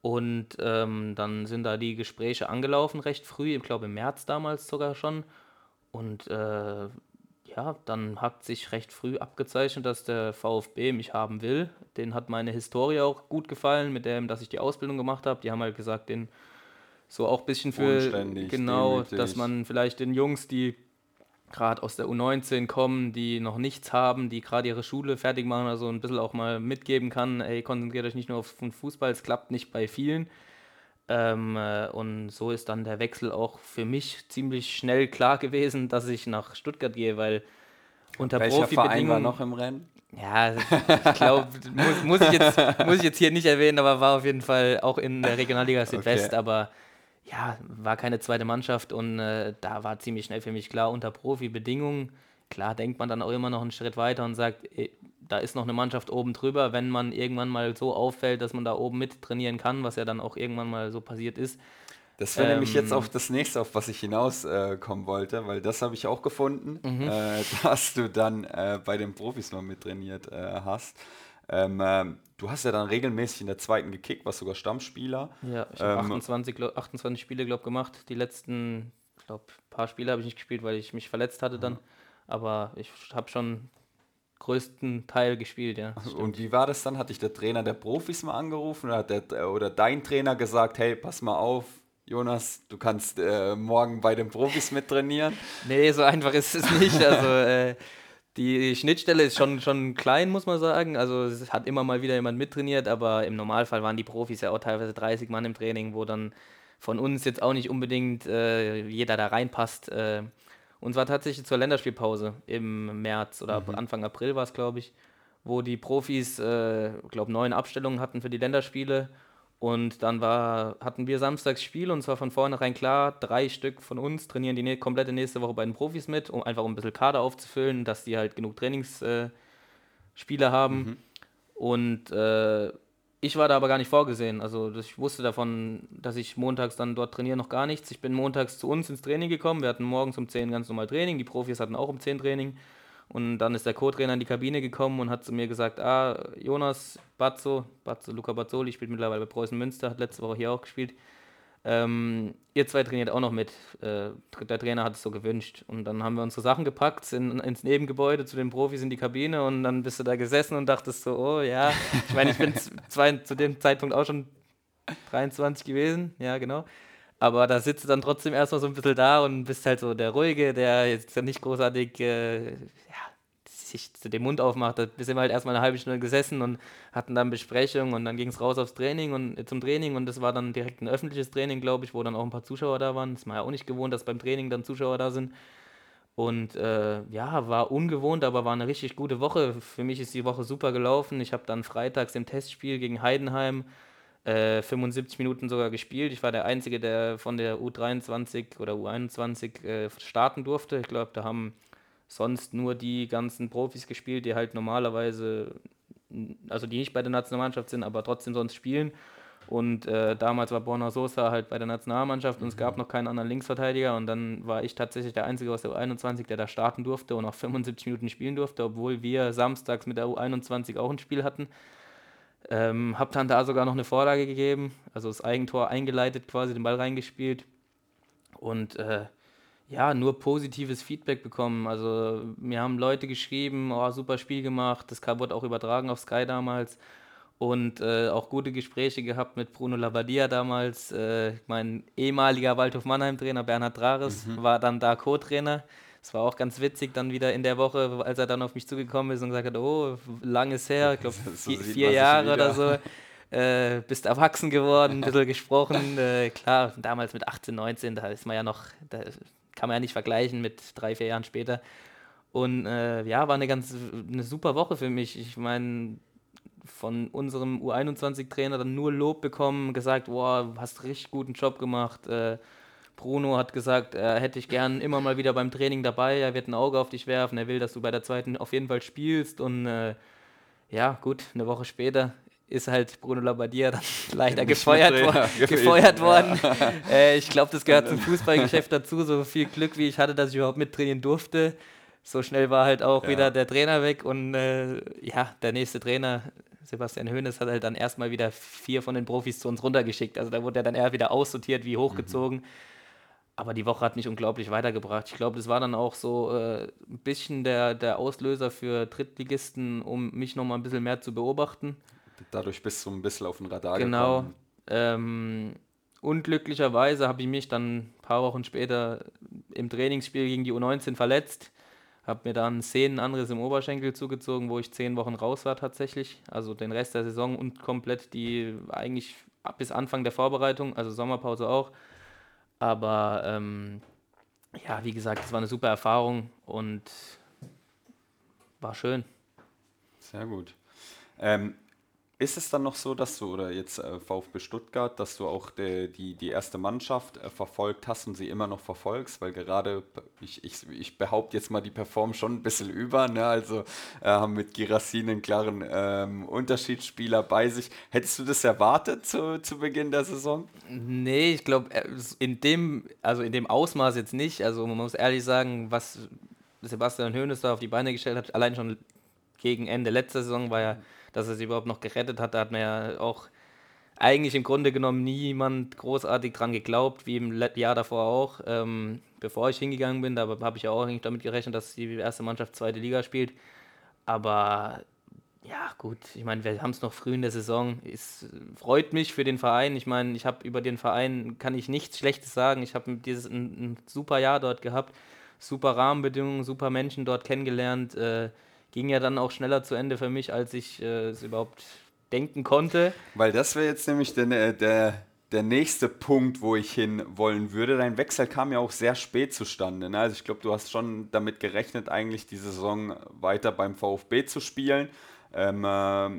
Speaker 2: Und ähm, dann sind da die Gespräche angelaufen recht früh, ich glaube im März damals sogar schon. Und äh, ja, dann hat sich recht früh abgezeichnet, dass der VfB mich haben will. Den hat meine Historie auch gut gefallen, mit dem, dass ich die Ausbildung gemacht habe. Die haben halt gesagt, den so auch ein bisschen für genau, demütig. dass man vielleicht den Jungs, die gerade aus der U19 kommen, die noch nichts haben, die gerade ihre Schule fertig machen, also ein bisschen auch mal mitgeben kann, ey, konzentriert euch nicht nur auf den Fußball, es klappt nicht bei vielen. Ähm, äh, und so ist dann der Wechsel auch für mich ziemlich schnell klar gewesen, dass ich nach Stuttgart gehe, weil unter
Speaker 3: Welcher Verein war noch im Rennen?
Speaker 2: Ja, ich glaube, muss, muss, ich jetzt, muss ich jetzt hier nicht erwähnen, aber war auf jeden Fall auch in der Regionalliga Südwest, okay. aber ja, war keine zweite Mannschaft und äh, da war ziemlich schnell für mich klar, unter Profibedingungen, klar denkt man dann auch immer noch einen Schritt weiter und sagt, ey, da ist noch eine Mannschaft oben drüber, wenn man irgendwann mal so auffällt, dass man da oben mit trainieren kann, was ja dann auch irgendwann mal so passiert ist.
Speaker 3: Das wäre ähm, nämlich jetzt ähm, auf das nächste, auf was ich hinauskommen äh, wollte, weil das habe ich auch gefunden, mhm. äh, dass du dann äh, bei den Profis mal mit trainiert äh, hast. Ähm, ähm, du hast ja dann regelmäßig in der zweiten gekickt, warst sogar Stammspieler.
Speaker 2: Ja, ich habe ähm, 28, 28 Spiele, glaube gemacht. Die letzten, ich glaube, paar Spiele habe ich nicht gespielt, weil ich mich verletzt hatte dann. Mhm. Aber ich habe schon größten Teil gespielt, ja.
Speaker 3: Und wie war das dann? Hat dich der Trainer der Profis mal angerufen oder der, oder dein Trainer gesagt, hey, pass mal auf, Jonas, du kannst äh, morgen bei den Profis mittrainieren?
Speaker 2: nee, so einfach ist es nicht. Also äh, die Schnittstelle ist schon, schon klein, muss man sagen. Also es hat immer mal wieder jemand mittrainiert, aber im Normalfall waren die Profis ja auch teilweise 30 Mann im Training, wo dann von uns jetzt auch nicht unbedingt äh, jeder da reinpasst. Äh, und zwar tatsächlich zur Länderspielpause im März oder mhm. Anfang April war es, glaube ich, wo die Profis, äh, glaube neun Abstellungen hatten für die Länderspiele und dann war, hatten wir samstags Spiel und zwar von vornherein klar, drei Stück von uns trainieren die ne komplette nächste Woche bei den Profis mit, um einfach um ein bisschen Kader aufzufüllen, dass die halt genug Trainingsspiele äh, haben. Mhm. Und äh, ich war da aber gar nicht vorgesehen. Also ich wusste davon, dass ich montags dann dort trainiere, noch gar nichts. Ich bin montags zu uns ins Training gekommen. Wir hatten morgens um 10 ganz normal Training. Die Profis hatten auch um 10 Training. Und dann ist der Co-Trainer in die Kabine gekommen und hat zu mir gesagt, ah, Jonas Bazzo, Bazzo Luca Bazzoli spielt mittlerweile bei Preußen Münster, hat letzte Woche hier auch gespielt. Ähm, ihr zwei trainiert auch noch mit. Äh, der Trainer hat es so gewünscht. Und dann haben wir unsere Sachen gepackt in, ins Nebengebäude zu den Profis in die Kabine und dann bist du da gesessen und dachtest so, oh ja, ich meine, ich bin zwei, zu dem Zeitpunkt auch schon 23 gewesen, ja genau. Aber da sitzt du dann trotzdem erstmal so ein bisschen da und bist halt so der Ruhige, der jetzt nicht großartig äh, ja, sich den Mund aufmacht. Da sind wir halt erstmal eine halbe Stunde gesessen und hatten dann Besprechung und dann ging es raus aufs Training und äh, zum Training und das war dann direkt ein öffentliches Training, glaube ich, wo dann auch ein paar Zuschauer da waren. Das ist man ja auch nicht gewohnt, dass beim Training dann Zuschauer da sind. Und äh, ja, war ungewohnt, aber war eine richtig gute Woche. Für mich ist die Woche super gelaufen. Ich habe dann freitags im Testspiel gegen Heidenheim 75 äh, Minuten sogar gespielt. Ich war der Einzige, der von der U23 oder U21 äh, starten durfte. Ich glaube, da haben sonst nur die ganzen Profis gespielt, die halt normalerweise, also die nicht bei der Nationalmannschaft sind, aber trotzdem sonst spielen. Und äh, damals war Borna Sosa halt bei der Nationalmannschaft und es gab mhm. noch keinen anderen Linksverteidiger. Und dann war ich tatsächlich der Einzige aus der U21, der da starten durfte und auch 75 Minuten spielen durfte, obwohl wir samstags mit der U21 auch ein Spiel hatten. Ähm, hab dann da sogar noch eine Vorlage gegeben, also das Eigentor eingeleitet, quasi den Ball reingespielt. Und äh, ja, nur positives Feedback bekommen. Also mir haben Leute geschrieben, oh, super Spiel gemacht, das wurde auch übertragen auf Sky damals. Und äh, auch gute Gespräche gehabt mit Bruno Labbadia damals. Äh, mein ehemaliger Waldhof Mannheim-Trainer Bernhard Drares mhm. war dann da Co-Trainer. Es war auch ganz witzig dann wieder in der Woche, als er dann auf mich zugekommen ist und gesagt hat, oh, langes her, ich glaube so vier, vier Jahre oder so. Äh, bist erwachsen geworden, ein bisschen gesprochen. Äh, klar, damals mit 18, 19, da ist man ja noch, da kann man ja nicht vergleichen mit drei, vier Jahren später. Und äh, ja, war eine ganz eine super Woche für mich. Ich meine, von unserem U21-Trainer dann nur Lob bekommen, gesagt, wow, hast richtig guten Job gemacht. Äh, Bruno hat gesagt, er hätte ich gern immer mal wieder beim Training dabei, er wird ein Auge auf dich werfen, er will, dass du bei der zweiten auf jeden Fall spielst und äh, ja, gut, eine Woche später ist halt Bruno Labbadia dann leider gefeuert, wo gefeuert worden. äh, ich glaube, das gehört zum Fußballgeschäft dazu. So viel Glück, wie ich hatte, dass ich überhaupt mittrainieren durfte. So schnell war halt auch ja. wieder der Trainer weg und äh, ja, der nächste Trainer, Sebastian Hoeneß, hat halt dann erstmal wieder vier von den Profis zu uns runtergeschickt. Also da wurde er dann eher wieder aussortiert wie hochgezogen. Mhm. Aber die Woche hat mich unglaublich weitergebracht. Ich glaube, das war dann auch so äh, ein bisschen der, der Auslöser für Drittligisten, um mich nochmal ein bisschen mehr zu beobachten.
Speaker 3: Dadurch bist du ein bisschen auf den Radar
Speaker 2: genau. gekommen. Genau. Ähm, unglücklicherweise habe ich mich dann ein paar Wochen später im Trainingsspiel gegen die U19 verletzt. Habe mir dann Szenenanriss im Oberschenkel zugezogen, wo ich zehn Wochen raus war tatsächlich. Also den Rest der Saison und komplett die eigentlich bis Anfang der Vorbereitung, also Sommerpause auch. Aber ähm, ja, wie gesagt, es war eine super Erfahrung und war schön.
Speaker 3: Sehr gut. Ähm, ist es dann noch so, dass du, oder jetzt äh, VfB Stuttgart, dass du auch de, die, die erste Mannschaft äh, verfolgt hast und sie immer noch verfolgst? Weil gerade, ich, ich, ich behaupte jetzt mal, die performen schon ein bisschen über, ne? also äh, haben mit Girassin einen klaren ähm, Unterschiedsspieler bei sich. Hättest du das erwartet zu, zu Beginn der Saison?
Speaker 2: Nee, ich glaube, äh, in dem, also in dem Ausmaß jetzt nicht. Also man muss ehrlich sagen, was Sebastian Hoeneß da auf die Beine gestellt hat, allein schon gegen Ende letzter Saison war ja dass er sie überhaupt noch gerettet hat. Da hat man ja auch eigentlich im Grunde genommen niemand großartig dran geglaubt, wie im Jahr davor auch. Ähm, bevor ich hingegangen bin, da habe ich ja auch eigentlich damit gerechnet, dass die erste Mannschaft zweite Liga spielt. Aber ja, gut, ich meine, wir haben es noch früh in der Saison. Es freut mich für den Verein. Ich meine, ich habe über den Verein kann ich nichts Schlechtes sagen. Ich habe dieses ein, ein, super Jahr dort gehabt, super Rahmenbedingungen, super Menschen dort kennengelernt. Äh, ging ja dann auch schneller zu Ende für mich, als ich äh, es überhaupt denken konnte.
Speaker 3: Weil das wäre jetzt nämlich der, äh, der, der nächste Punkt, wo ich hin wollen würde. Dein Wechsel kam ja auch sehr spät zustande. Ne? Also ich glaube, du hast schon damit gerechnet, eigentlich die Saison weiter beim VfB zu spielen. Ähm, äh,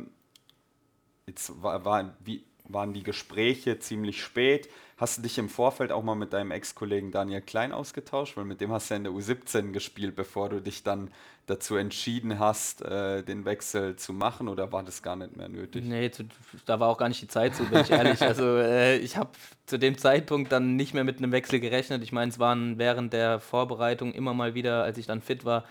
Speaker 3: jetzt war, war, wie, waren die Gespräche ziemlich spät. Hast du dich im Vorfeld auch mal mit deinem Ex-Kollegen Daniel Klein ausgetauscht? Weil mit dem hast du ja in der U17 gespielt, bevor du dich dann dazu entschieden hast, äh, den Wechsel zu machen oder war das gar nicht mehr nötig?
Speaker 2: Nee, zu, da war auch gar nicht die Zeit zu, bin ich ehrlich. Also äh, ich habe zu dem Zeitpunkt dann nicht mehr mit einem Wechsel gerechnet. Ich meine, es waren während der Vorbereitung immer mal wieder, als ich dann fit war,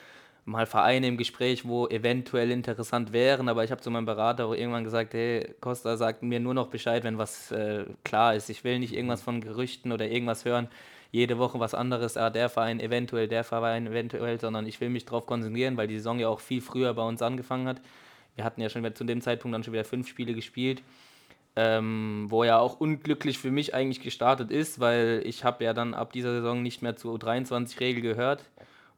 Speaker 2: mal Vereine im Gespräch, wo eventuell interessant wären, aber ich habe zu meinem Berater auch irgendwann gesagt, hey, Costa sagt mir nur noch Bescheid, wenn was äh, klar ist. Ich will nicht irgendwas von Gerüchten oder irgendwas hören, jede Woche was anderes, ah, der Verein eventuell, der Verein eventuell, sondern ich will mich darauf konzentrieren, weil die Saison ja auch viel früher bei uns angefangen hat. Wir hatten ja schon zu dem Zeitpunkt dann schon wieder fünf Spiele gespielt. Ähm, wo ja auch unglücklich für mich eigentlich gestartet ist, weil ich habe ja dann ab dieser Saison nicht mehr zur U23-Regel gehört.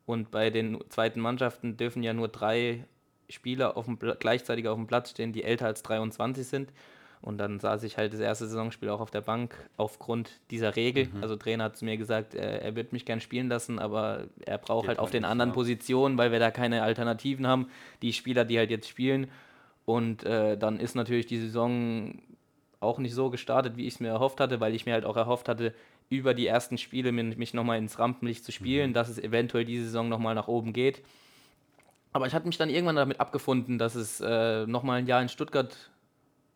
Speaker 2: Und bei den zweiten Mannschaften dürfen ja nur drei Spieler auf dem, gleichzeitig auf dem Platz stehen, die älter als 23 sind. Und dann saß ich halt das erste Saisonspiel auch auf der Bank aufgrund dieser Regel. Mhm. Also Trainer hat zu mir gesagt, er, er wird mich gern spielen lassen, aber er braucht Geht halt auf den anderen Positionen, weil wir da keine Alternativen haben, die Spieler, die halt jetzt spielen. Und äh, dann ist natürlich die Saison auch nicht so gestartet, wie ich es mir erhofft hatte, weil ich mir halt auch erhofft hatte, über die ersten Spiele mich nochmal ins Rampenlicht zu spielen, mhm. dass es eventuell diese Saison nochmal nach oben geht. Aber ich hatte mich dann irgendwann damit abgefunden, dass es äh, nochmal ein Jahr in Stuttgart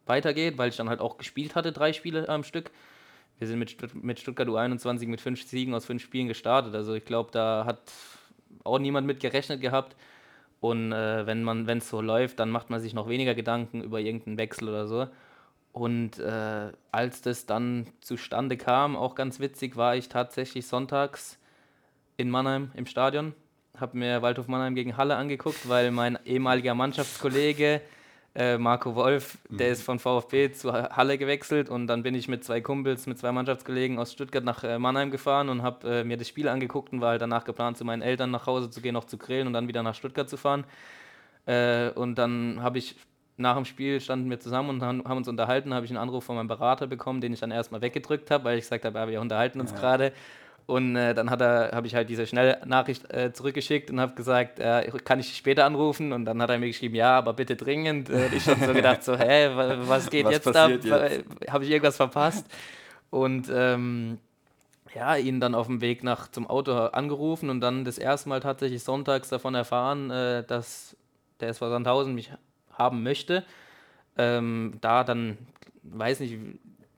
Speaker 2: weitergeht, weil ich dann halt auch gespielt hatte, drei Spiele am Stück. Wir sind mit, Stutt mit Stuttgart U21 mit fünf Siegen aus fünf Spielen gestartet. Also ich glaube, da hat auch niemand mit gerechnet gehabt. Und äh, wenn man, wenn es so läuft, dann macht man sich noch weniger Gedanken über irgendeinen Wechsel oder so. Und äh, als das dann zustande kam, auch ganz witzig, war ich tatsächlich sonntags in Mannheim im Stadion, habe mir Waldhof Mannheim gegen Halle angeguckt, weil mein ehemaliger Mannschaftskollege äh, Marco Wolf, der mhm. ist von VfB zu Halle gewechselt und dann bin ich mit zwei Kumpels, mit zwei Mannschaftskollegen aus Stuttgart nach äh, Mannheim gefahren und habe äh, mir das Spiel angeguckt und war halt danach geplant, zu meinen Eltern nach Hause zu gehen, noch zu grillen und dann wieder nach Stuttgart zu fahren. Äh, und dann habe ich nach dem Spiel standen wir zusammen und haben, haben uns unterhalten, habe ich einen Anruf von meinem Berater bekommen, den ich dann erstmal weggedrückt habe, weil ich gesagt habe, ja, wir unterhalten uns ja. gerade. Und äh, dann habe ich halt diese Schnellnachricht äh, zurückgeschickt und habe gesagt, äh, kann ich später anrufen? Und dann hat er mir geschrieben, ja, aber bitte dringend. Und ich habe so gedacht, so, hä, was geht was jetzt ab? Habe ich irgendwas verpasst? Und ähm, ja, ihn dann auf dem Weg nach zum Auto angerufen und dann das erste Mal tatsächlich sonntags davon erfahren, äh, dass der SV Sandhausen mich haben möchte. Ähm, da dann, weiß nicht,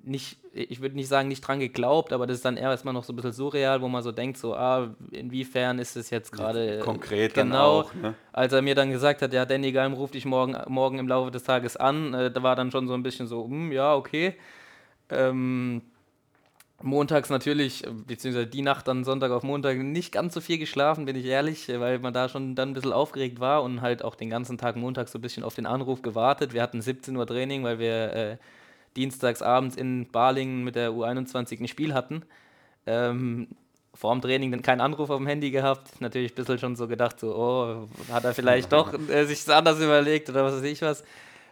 Speaker 2: nicht, ich würde nicht sagen, nicht dran geglaubt, aber das ist dann erstmal noch so ein bisschen surreal, wo man so denkt, so, ah, inwiefern ist es jetzt gerade
Speaker 3: konkret genau, auch,
Speaker 2: ne? als er mir dann gesagt hat, ja, Danny Galm ruft dich morgen, morgen im Laufe des Tages an, äh, da war dann schon so ein bisschen so, hm, ja, okay. Ähm, montags natürlich, beziehungsweise die Nacht dann Sonntag auf Montag nicht ganz so viel geschlafen, bin ich ehrlich, weil man da schon dann ein bisschen aufgeregt war und halt auch den ganzen Tag Montag so ein bisschen auf den Anruf gewartet. Wir hatten 17 Uhr Training, weil wir äh, dienstags abends in Balingen mit der U21 ein Spiel hatten. Ähm, vor dem Training dann keinen Anruf auf dem Handy gehabt. Natürlich ein bisschen schon so gedacht, so, oh, hat er vielleicht doch äh, sich anders überlegt oder was weiß ich was.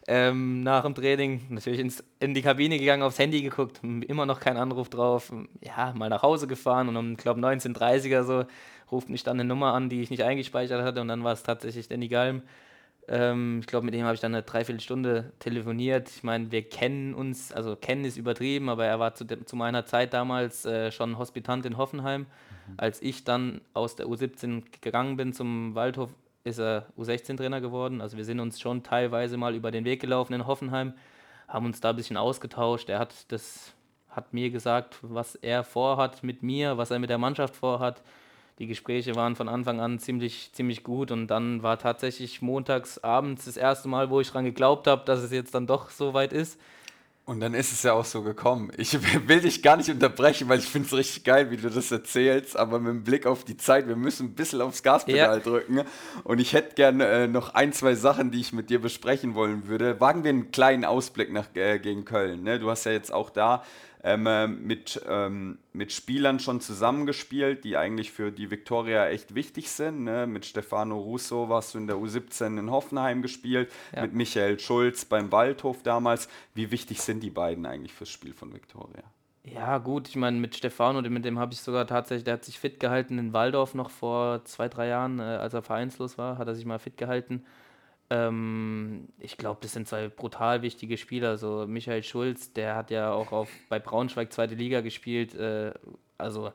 Speaker 2: Ähm, nach dem Training natürlich ins, in die Kabine gegangen, aufs Handy geguckt, immer noch kein Anruf drauf. Ja, mal nach Hause gefahren und um, glaube 19.30er so ruft mich dann eine Nummer an, die ich nicht eingespeichert hatte und dann war es tatsächlich Danny Galm. Ähm, ich glaube, mit dem habe ich dann eine Dreiviertelstunde telefoniert. Ich meine, wir kennen uns, also kennen ist übertrieben, aber er war zu, zu meiner Zeit damals äh, schon Hospitant in Hoffenheim. Mhm. Als ich dann aus der U17 gegangen bin zum Waldhof, ist er U16-Trainer geworden. Also wir sind uns schon teilweise mal über den Weg gelaufen in Hoffenheim, haben uns da ein bisschen ausgetauscht. Er hat das hat mir gesagt, was er vorhat mit mir, was er mit der Mannschaft vorhat die Gespräche waren von Anfang an ziemlich, ziemlich gut und dann war tatsächlich montags abends das erste Mal, wo ich daran geglaubt habe, dass es jetzt dann doch so weit ist.
Speaker 3: Und dann ist es ja auch so gekommen. Ich will dich gar nicht unterbrechen, weil ich finde es richtig geil, wie du das erzählst, aber mit dem Blick auf die Zeit, wir müssen ein bisschen aufs Gaspedal ja. drücken. Und ich hätte gerne äh, noch ein, zwei Sachen, die ich mit dir besprechen wollen würde. Wagen wir einen kleinen Ausblick nach, äh, gegen Köln. Ne? Du hast ja jetzt auch da ähm, äh, mit, ähm, mit Spielern schon zusammengespielt, die eigentlich für die Viktoria echt wichtig sind. Ne? Mit Stefano Russo warst du in der U17 in Hoffenheim gespielt, ja. mit Michael Schulz beim Waldhof damals. Wie wichtig sind die beiden eigentlich fürs Spiel von Viktoria?
Speaker 2: Ja, gut, ich meine, mit Stefano, mit dem habe ich sogar tatsächlich, der hat sich fit gehalten in Waldorf noch vor zwei, drei Jahren, äh, als er vereinslos war, hat er sich mal fit gehalten. Ähm, ich glaube, das sind zwei brutal wichtige Spieler. So Michael Schulz, der hat ja auch auf, bei Braunschweig zweite Liga gespielt. Äh, also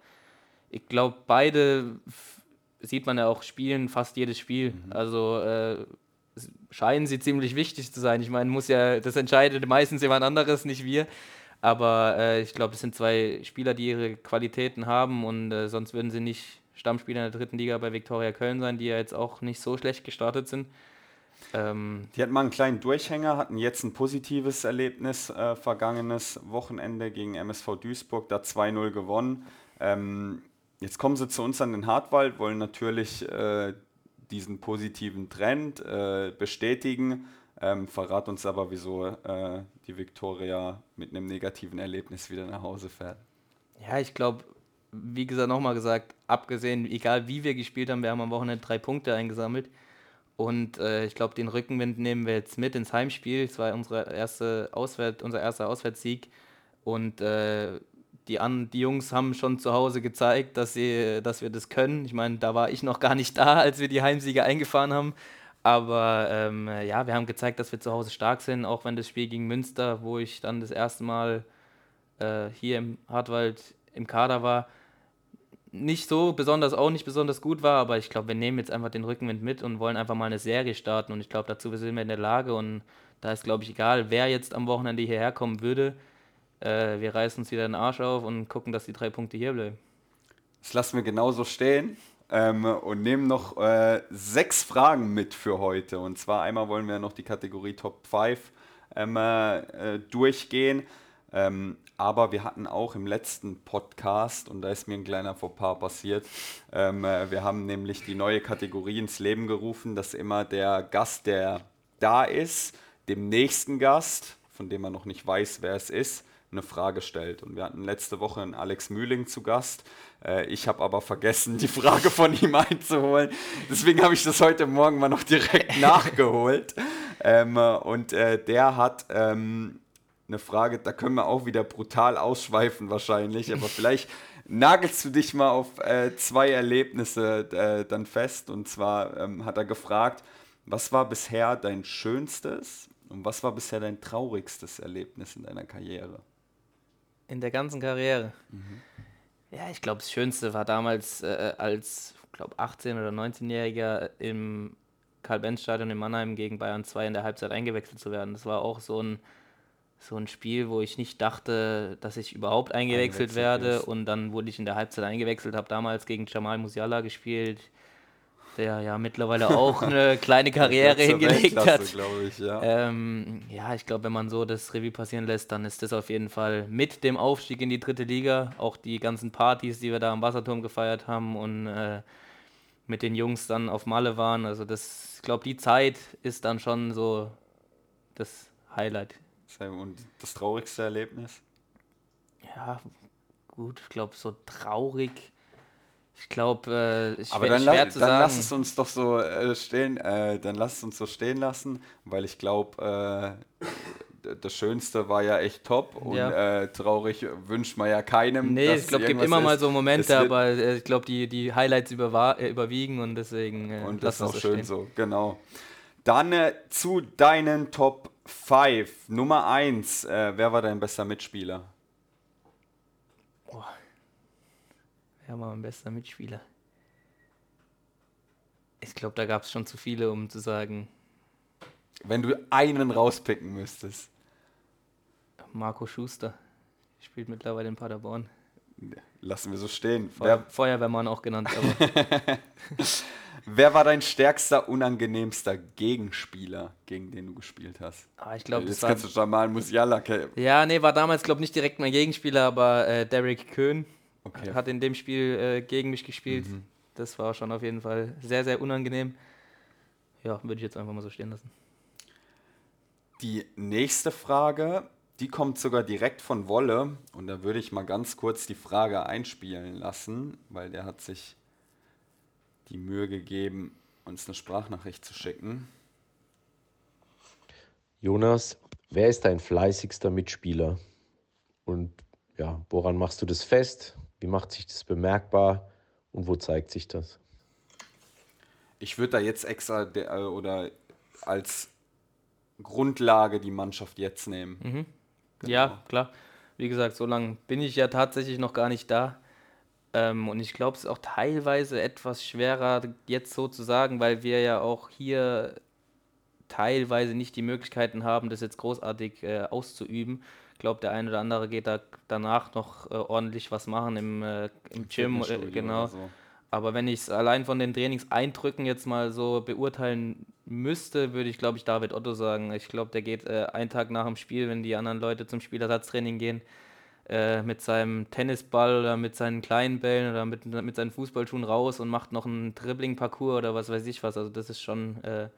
Speaker 2: ich glaube, beide sieht man ja auch spielen fast jedes Spiel. Mhm. Also äh, scheinen sie ziemlich wichtig zu sein. Ich meine, muss ja, das entscheidet meistens jemand anderes, nicht wir. Aber äh, ich glaube, es sind zwei Spieler, die ihre Qualitäten haben und äh, sonst würden sie nicht Stammspieler in der dritten Liga bei Viktoria Köln sein, die ja jetzt auch nicht so schlecht gestartet sind.
Speaker 3: Ähm, die hatten mal einen kleinen Durchhänger, hatten jetzt ein positives Erlebnis, äh, vergangenes Wochenende gegen MSV Duisburg, da 2-0 gewonnen. Ähm, jetzt kommen sie zu uns an den Hartwald, wollen natürlich äh, diesen positiven Trend äh, bestätigen. Ähm, verrat uns aber, wieso äh, die Viktoria mit einem negativen Erlebnis wieder nach Hause fährt.
Speaker 2: Ja, ich glaube, wie gesagt, nochmal gesagt, abgesehen, egal wie wir gespielt haben, wir haben am Wochenende drei Punkte eingesammelt. Und äh, ich glaube, den Rückenwind nehmen wir jetzt mit ins Heimspiel. Es war unsere erste Auswärt, unser erster Auswärtssieg. Und äh, die, an, die Jungs haben schon zu Hause gezeigt, dass, sie, dass wir das können. Ich meine, da war ich noch gar nicht da, als wir die Heimsiege eingefahren haben. Aber ähm, ja, wir haben gezeigt, dass wir zu Hause stark sind, auch wenn das Spiel gegen Münster, wo ich dann das erste Mal äh, hier im Hartwald im Kader war, nicht so besonders, auch nicht besonders gut war, aber ich glaube, wir nehmen jetzt einfach den Rückenwind mit und wollen einfach mal eine Serie starten und ich glaube, dazu sind wir in der Lage und da ist, glaube ich, egal, wer jetzt am Wochenende hierher kommen würde. Äh, wir reißen uns wieder den Arsch auf und gucken, dass die drei Punkte hier bleiben.
Speaker 3: Das lassen wir genauso stehen ähm, und nehmen noch äh, sechs Fragen mit für heute. Und zwar einmal wollen wir noch die Kategorie Top 5 ähm, äh, durchgehen. Ähm, aber wir hatten auch im letzten Podcast, und da ist mir ein kleiner Fauxpas passiert, ähm, äh, wir haben nämlich die neue Kategorie ins Leben gerufen, dass immer der Gast, der da ist, dem nächsten Gast, von dem man noch nicht weiß, wer es ist, eine Frage stellt. Und wir hatten letzte Woche einen Alex Mühling zu Gast. Äh, ich habe aber vergessen, die Frage von ihm einzuholen. Deswegen habe ich das heute Morgen mal noch direkt nachgeholt. Ähm, und äh, der hat ähm, eine Frage, da können wir auch wieder brutal ausschweifen wahrscheinlich, aber vielleicht nagelst du dich mal auf äh, zwei Erlebnisse äh, dann fest. Und zwar ähm, hat er gefragt, was war bisher dein schönstes und was war bisher dein traurigstes Erlebnis in deiner Karriere?
Speaker 2: In der ganzen Karriere? Mhm. Ja, ich glaube, das Schönste war damals äh, als, glaube 18- oder 19-Jähriger im Karl-Benz-Stadion in Mannheim gegen Bayern 2 in der Halbzeit eingewechselt zu werden. Das war auch so ein, so ein Spiel, wo ich nicht dachte, dass ich überhaupt eingewechselt, eingewechselt werde. Ist. Und dann wurde ich in der Halbzeit eingewechselt, habe damals gegen Jamal Musiala gespielt der ja mittlerweile auch eine kleine Karriere hingelegt hat. Ich, ja. Ähm, ja, ich glaube, wenn man so das Revue passieren lässt, dann ist das auf jeden Fall mit dem Aufstieg in die dritte Liga, auch die ganzen Partys, die wir da am Wasserturm gefeiert haben und äh, mit den Jungs dann auf Malle waren. Also das, ich glaube, die Zeit ist dann schon so das Highlight.
Speaker 3: Und das traurigste Erlebnis?
Speaker 2: Ja, gut, ich glaube, so traurig ich glaube, äh, ich
Speaker 3: Aber dann, schwer la zu dann sagen. lass es uns doch so äh, stehen, äh, dann lass es uns so stehen lassen, weil ich glaube, äh, das Schönste war ja echt top und ja. Äh, traurig wünscht man ja keinem.
Speaker 2: Nee, ich glaube, es gibt immer ist. mal so Momente, aber äh, ich glaube, die, die Highlights überwiegen und deswegen.
Speaker 3: und das ist auch schön stehen. so, genau. Dann zu deinen Top 5. Nummer 1, wer war dein bester Mitspieler?
Speaker 2: Ja, war mein bester Mitspieler. Ich glaube, da gab es schon zu viele, um zu sagen.
Speaker 3: Wenn du einen rauspicken müsstest.
Speaker 2: Marco Schuster. Spielt mittlerweile in Paderborn.
Speaker 3: Lassen wir so stehen.
Speaker 2: Feuer, Feuerwehrmann auch genannt.
Speaker 3: Wer war dein stärkster, unangenehmster Gegenspieler, gegen den du gespielt hast?
Speaker 2: Ah, ich glaube,
Speaker 3: das war. Jetzt kennst du Jamal Musiala.
Speaker 2: Ja, nee, war damals, glaube ich, nicht direkt mein Gegenspieler, aber äh, Derek Köhn Okay. Hat in dem Spiel äh, gegen mich gespielt. Mhm. Das war schon auf jeden Fall sehr, sehr unangenehm. Ja, würde ich jetzt einfach mal so stehen lassen.
Speaker 3: Die nächste Frage, die kommt sogar direkt von Wolle. Und da würde ich mal ganz kurz die Frage einspielen lassen, weil der hat sich die Mühe gegeben, uns eine Sprachnachricht zu schicken.
Speaker 4: Jonas, wer ist dein fleißigster Mitspieler? Und ja, woran machst du das fest? Wie macht sich das bemerkbar und wo zeigt sich das?
Speaker 3: Ich würde da jetzt extra de, äh, oder als Grundlage die Mannschaft jetzt nehmen. Mhm.
Speaker 2: Genau. Ja, klar. Wie gesagt, so lange bin ich ja tatsächlich noch gar nicht da. Ähm, und ich glaube, es ist auch teilweise etwas schwerer, jetzt so zu sagen, weil wir ja auch hier teilweise nicht die Möglichkeiten haben, das jetzt großartig äh, auszuüben. Ich glaube, der eine oder andere geht da danach noch äh, ordentlich was machen im, äh, im Gym. Äh, genau. So. Aber wenn ich es allein von den Trainingseindrücken jetzt mal so beurteilen müsste, würde ich, glaube ich, David Otto sagen. Ich glaube, der geht äh, einen Tag nach dem Spiel, wenn die anderen Leute zum Spielersatztraining gehen, äh, mit seinem Tennisball oder mit seinen kleinen Bällen oder mit, mit seinen Fußballschuhen raus und macht noch einen Dribbling-Parcours oder was weiß ich was. Also das ist schon äh,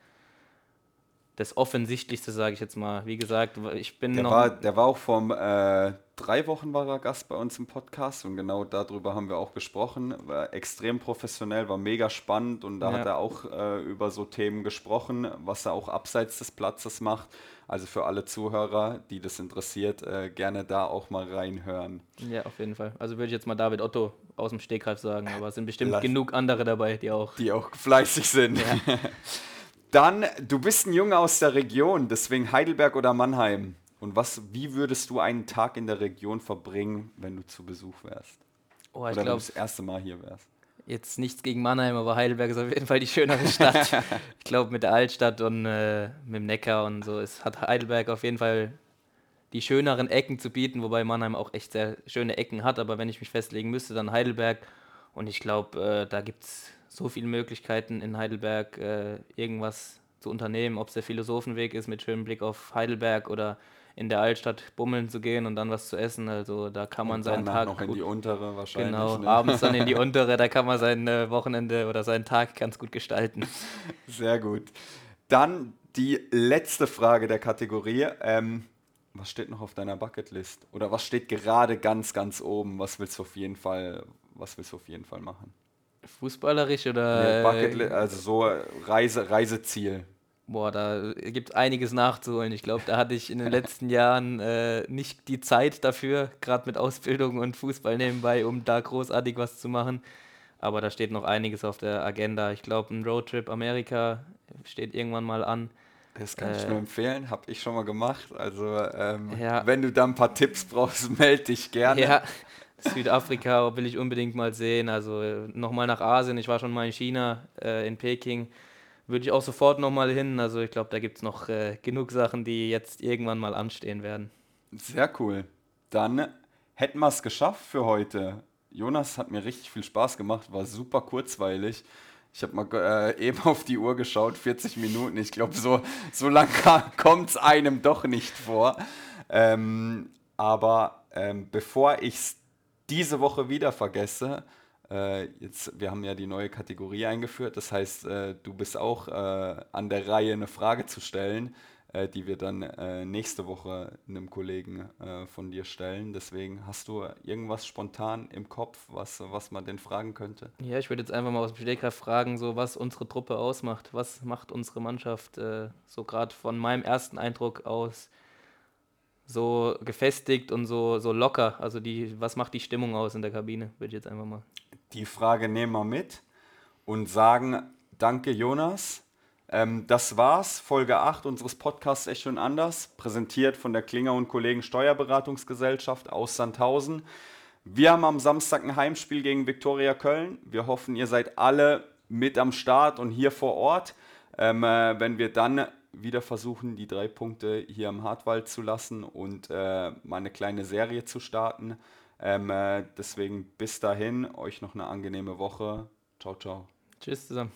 Speaker 2: das Offensichtlichste, sage ich jetzt mal. Wie gesagt, ich bin
Speaker 3: der
Speaker 2: noch.
Speaker 3: War, der war auch vor äh, drei Wochen war er Gast bei uns im Podcast und genau darüber haben wir auch gesprochen. War extrem professionell, war mega spannend und da ja. hat er auch äh, über so Themen gesprochen, was er auch abseits des Platzes macht. Also für alle Zuhörer, die das interessiert, äh, gerne da auch mal reinhören.
Speaker 2: Ja, auf jeden Fall. Also würde ich jetzt mal David Otto aus dem Stegreif sagen, aber es sind bestimmt Lass genug andere dabei, die auch.
Speaker 3: Die auch fleißig sind. Ja. Dann, du bist ein Junge aus der Region, deswegen Heidelberg oder Mannheim. Und was, wie würdest du einen Tag in der Region verbringen, wenn du zu Besuch wärst?
Speaker 2: Oh, oder glaub, wenn du
Speaker 3: das erste Mal hier wärst?
Speaker 2: Jetzt nichts gegen Mannheim, aber Heidelberg ist auf jeden Fall die schönere Stadt. ich glaube, mit der Altstadt und äh, mit dem Neckar und so ist, hat Heidelberg auf jeden Fall die schöneren Ecken zu bieten, wobei Mannheim auch echt sehr schöne Ecken hat. Aber wenn ich mich festlegen müsste, dann Heidelberg. Und ich glaube, äh, da gibt es so viele Möglichkeiten in Heidelberg, äh, irgendwas zu unternehmen, ob es der Philosophenweg ist mit schönem Blick auf Heidelberg oder in der Altstadt bummeln zu gehen und dann was zu essen. Also da kann man seinen Tag
Speaker 3: noch in die untere wahrscheinlich.
Speaker 2: Genau, ne? abends dann in die untere, da kann man sein äh, Wochenende oder seinen Tag ganz gut gestalten.
Speaker 3: Sehr gut. Dann die letzte Frage der Kategorie. Ähm, was steht noch auf deiner Bucketlist? Oder was steht gerade ganz, ganz oben? Was willst du auf jeden Fall, was willst du auf jeden Fall machen?
Speaker 2: Fußballerisch oder?
Speaker 3: Nee, Bucketlist, also so Reise, Reiseziel.
Speaker 2: Boah, da gibt es einiges nachzuholen. Ich glaube, da hatte ich in den letzten Jahren äh, nicht die Zeit dafür, gerade mit Ausbildung und Fußball nebenbei, um da großartig was zu machen. Aber da steht noch einiges auf der Agenda. Ich glaube, ein Roadtrip Amerika steht irgendwann mal an.
Speaker 3: Das kann äh, ich nur empfehlen, habe ich schon mal gemacht. Also, ähm, ja. wenn du da ein paar Tipps brauchst, melde dich gerne.
Speaker 2: Ja, Südafrika will ich unbedingt mal sehen. Also nochmal nach Asien. Ich war schon mal in China, äh, in Peking. Würde ich auch sofort nochmal hin. Also ich glaube, da gibt es noch äh, genug Sachen, die jetzt irgendwann mal anstehen werden.
Speaker 3: Sehr cool. Dann hätten wir es geschafft für heute. Jonas hat mir richtig viel Spaß gemacht, war super kurzweilig. Ich habe mal äh, eben auf die Uhr geschaut, 40 Minuten. Ich glaube, so, so lang kommt es einem doch nicht vor. Ähm, aber ähm, bevor ich es diese Woche wieder vergesse, äh, jetzt, wir haben ja die neue Kategorie eingeführt, das heißt, äh, du bist auch äh, an der Reihe, eine Frage zu stellen äh, die wir dann äh, nächste Woche einem Kollegen von dir stellen. Deswegen hast du irgendwas spontan im Kopf, was, was man denn fragen könnte?
Speaker 2: Ja, ich würde jetzt einfach mal aus dem Stegreif fragen, so was unsere Truppe ausmacht. Was macht unsere Mannschaft so gerade von meinem ersten Eindruck aus so gefestigt und so, so locker? Also die, was macht die Stimmung aus in der Kabine? Würde ich jetzt einfach mal.
Speaker 3: Die Frage nehmen wir mit und sagen, danke Jonas ähm, das war's, Folge 8 unseres Podcasts Echt schon anders, präsentiert von der Klinger und Kollegen Steuerberatungsgesellschaft aus Sandhausen. Wir haben am Samstag ein Heimspiel gegen Viktoria Köln. Wir hoffen, ihr seid alle mit am Start und hier vor Ort, ähm, äh, wenn wir dann wieder versuchen, die drei Punkte hier im Hartwald zu lassen und äh, mal eine kleine Serie zu starten. Ähm, äh, deswegen bis dahin, euch noch eine angenehme Woche. Ciao, ciao.
Speaker 2: Tschüss zusammen.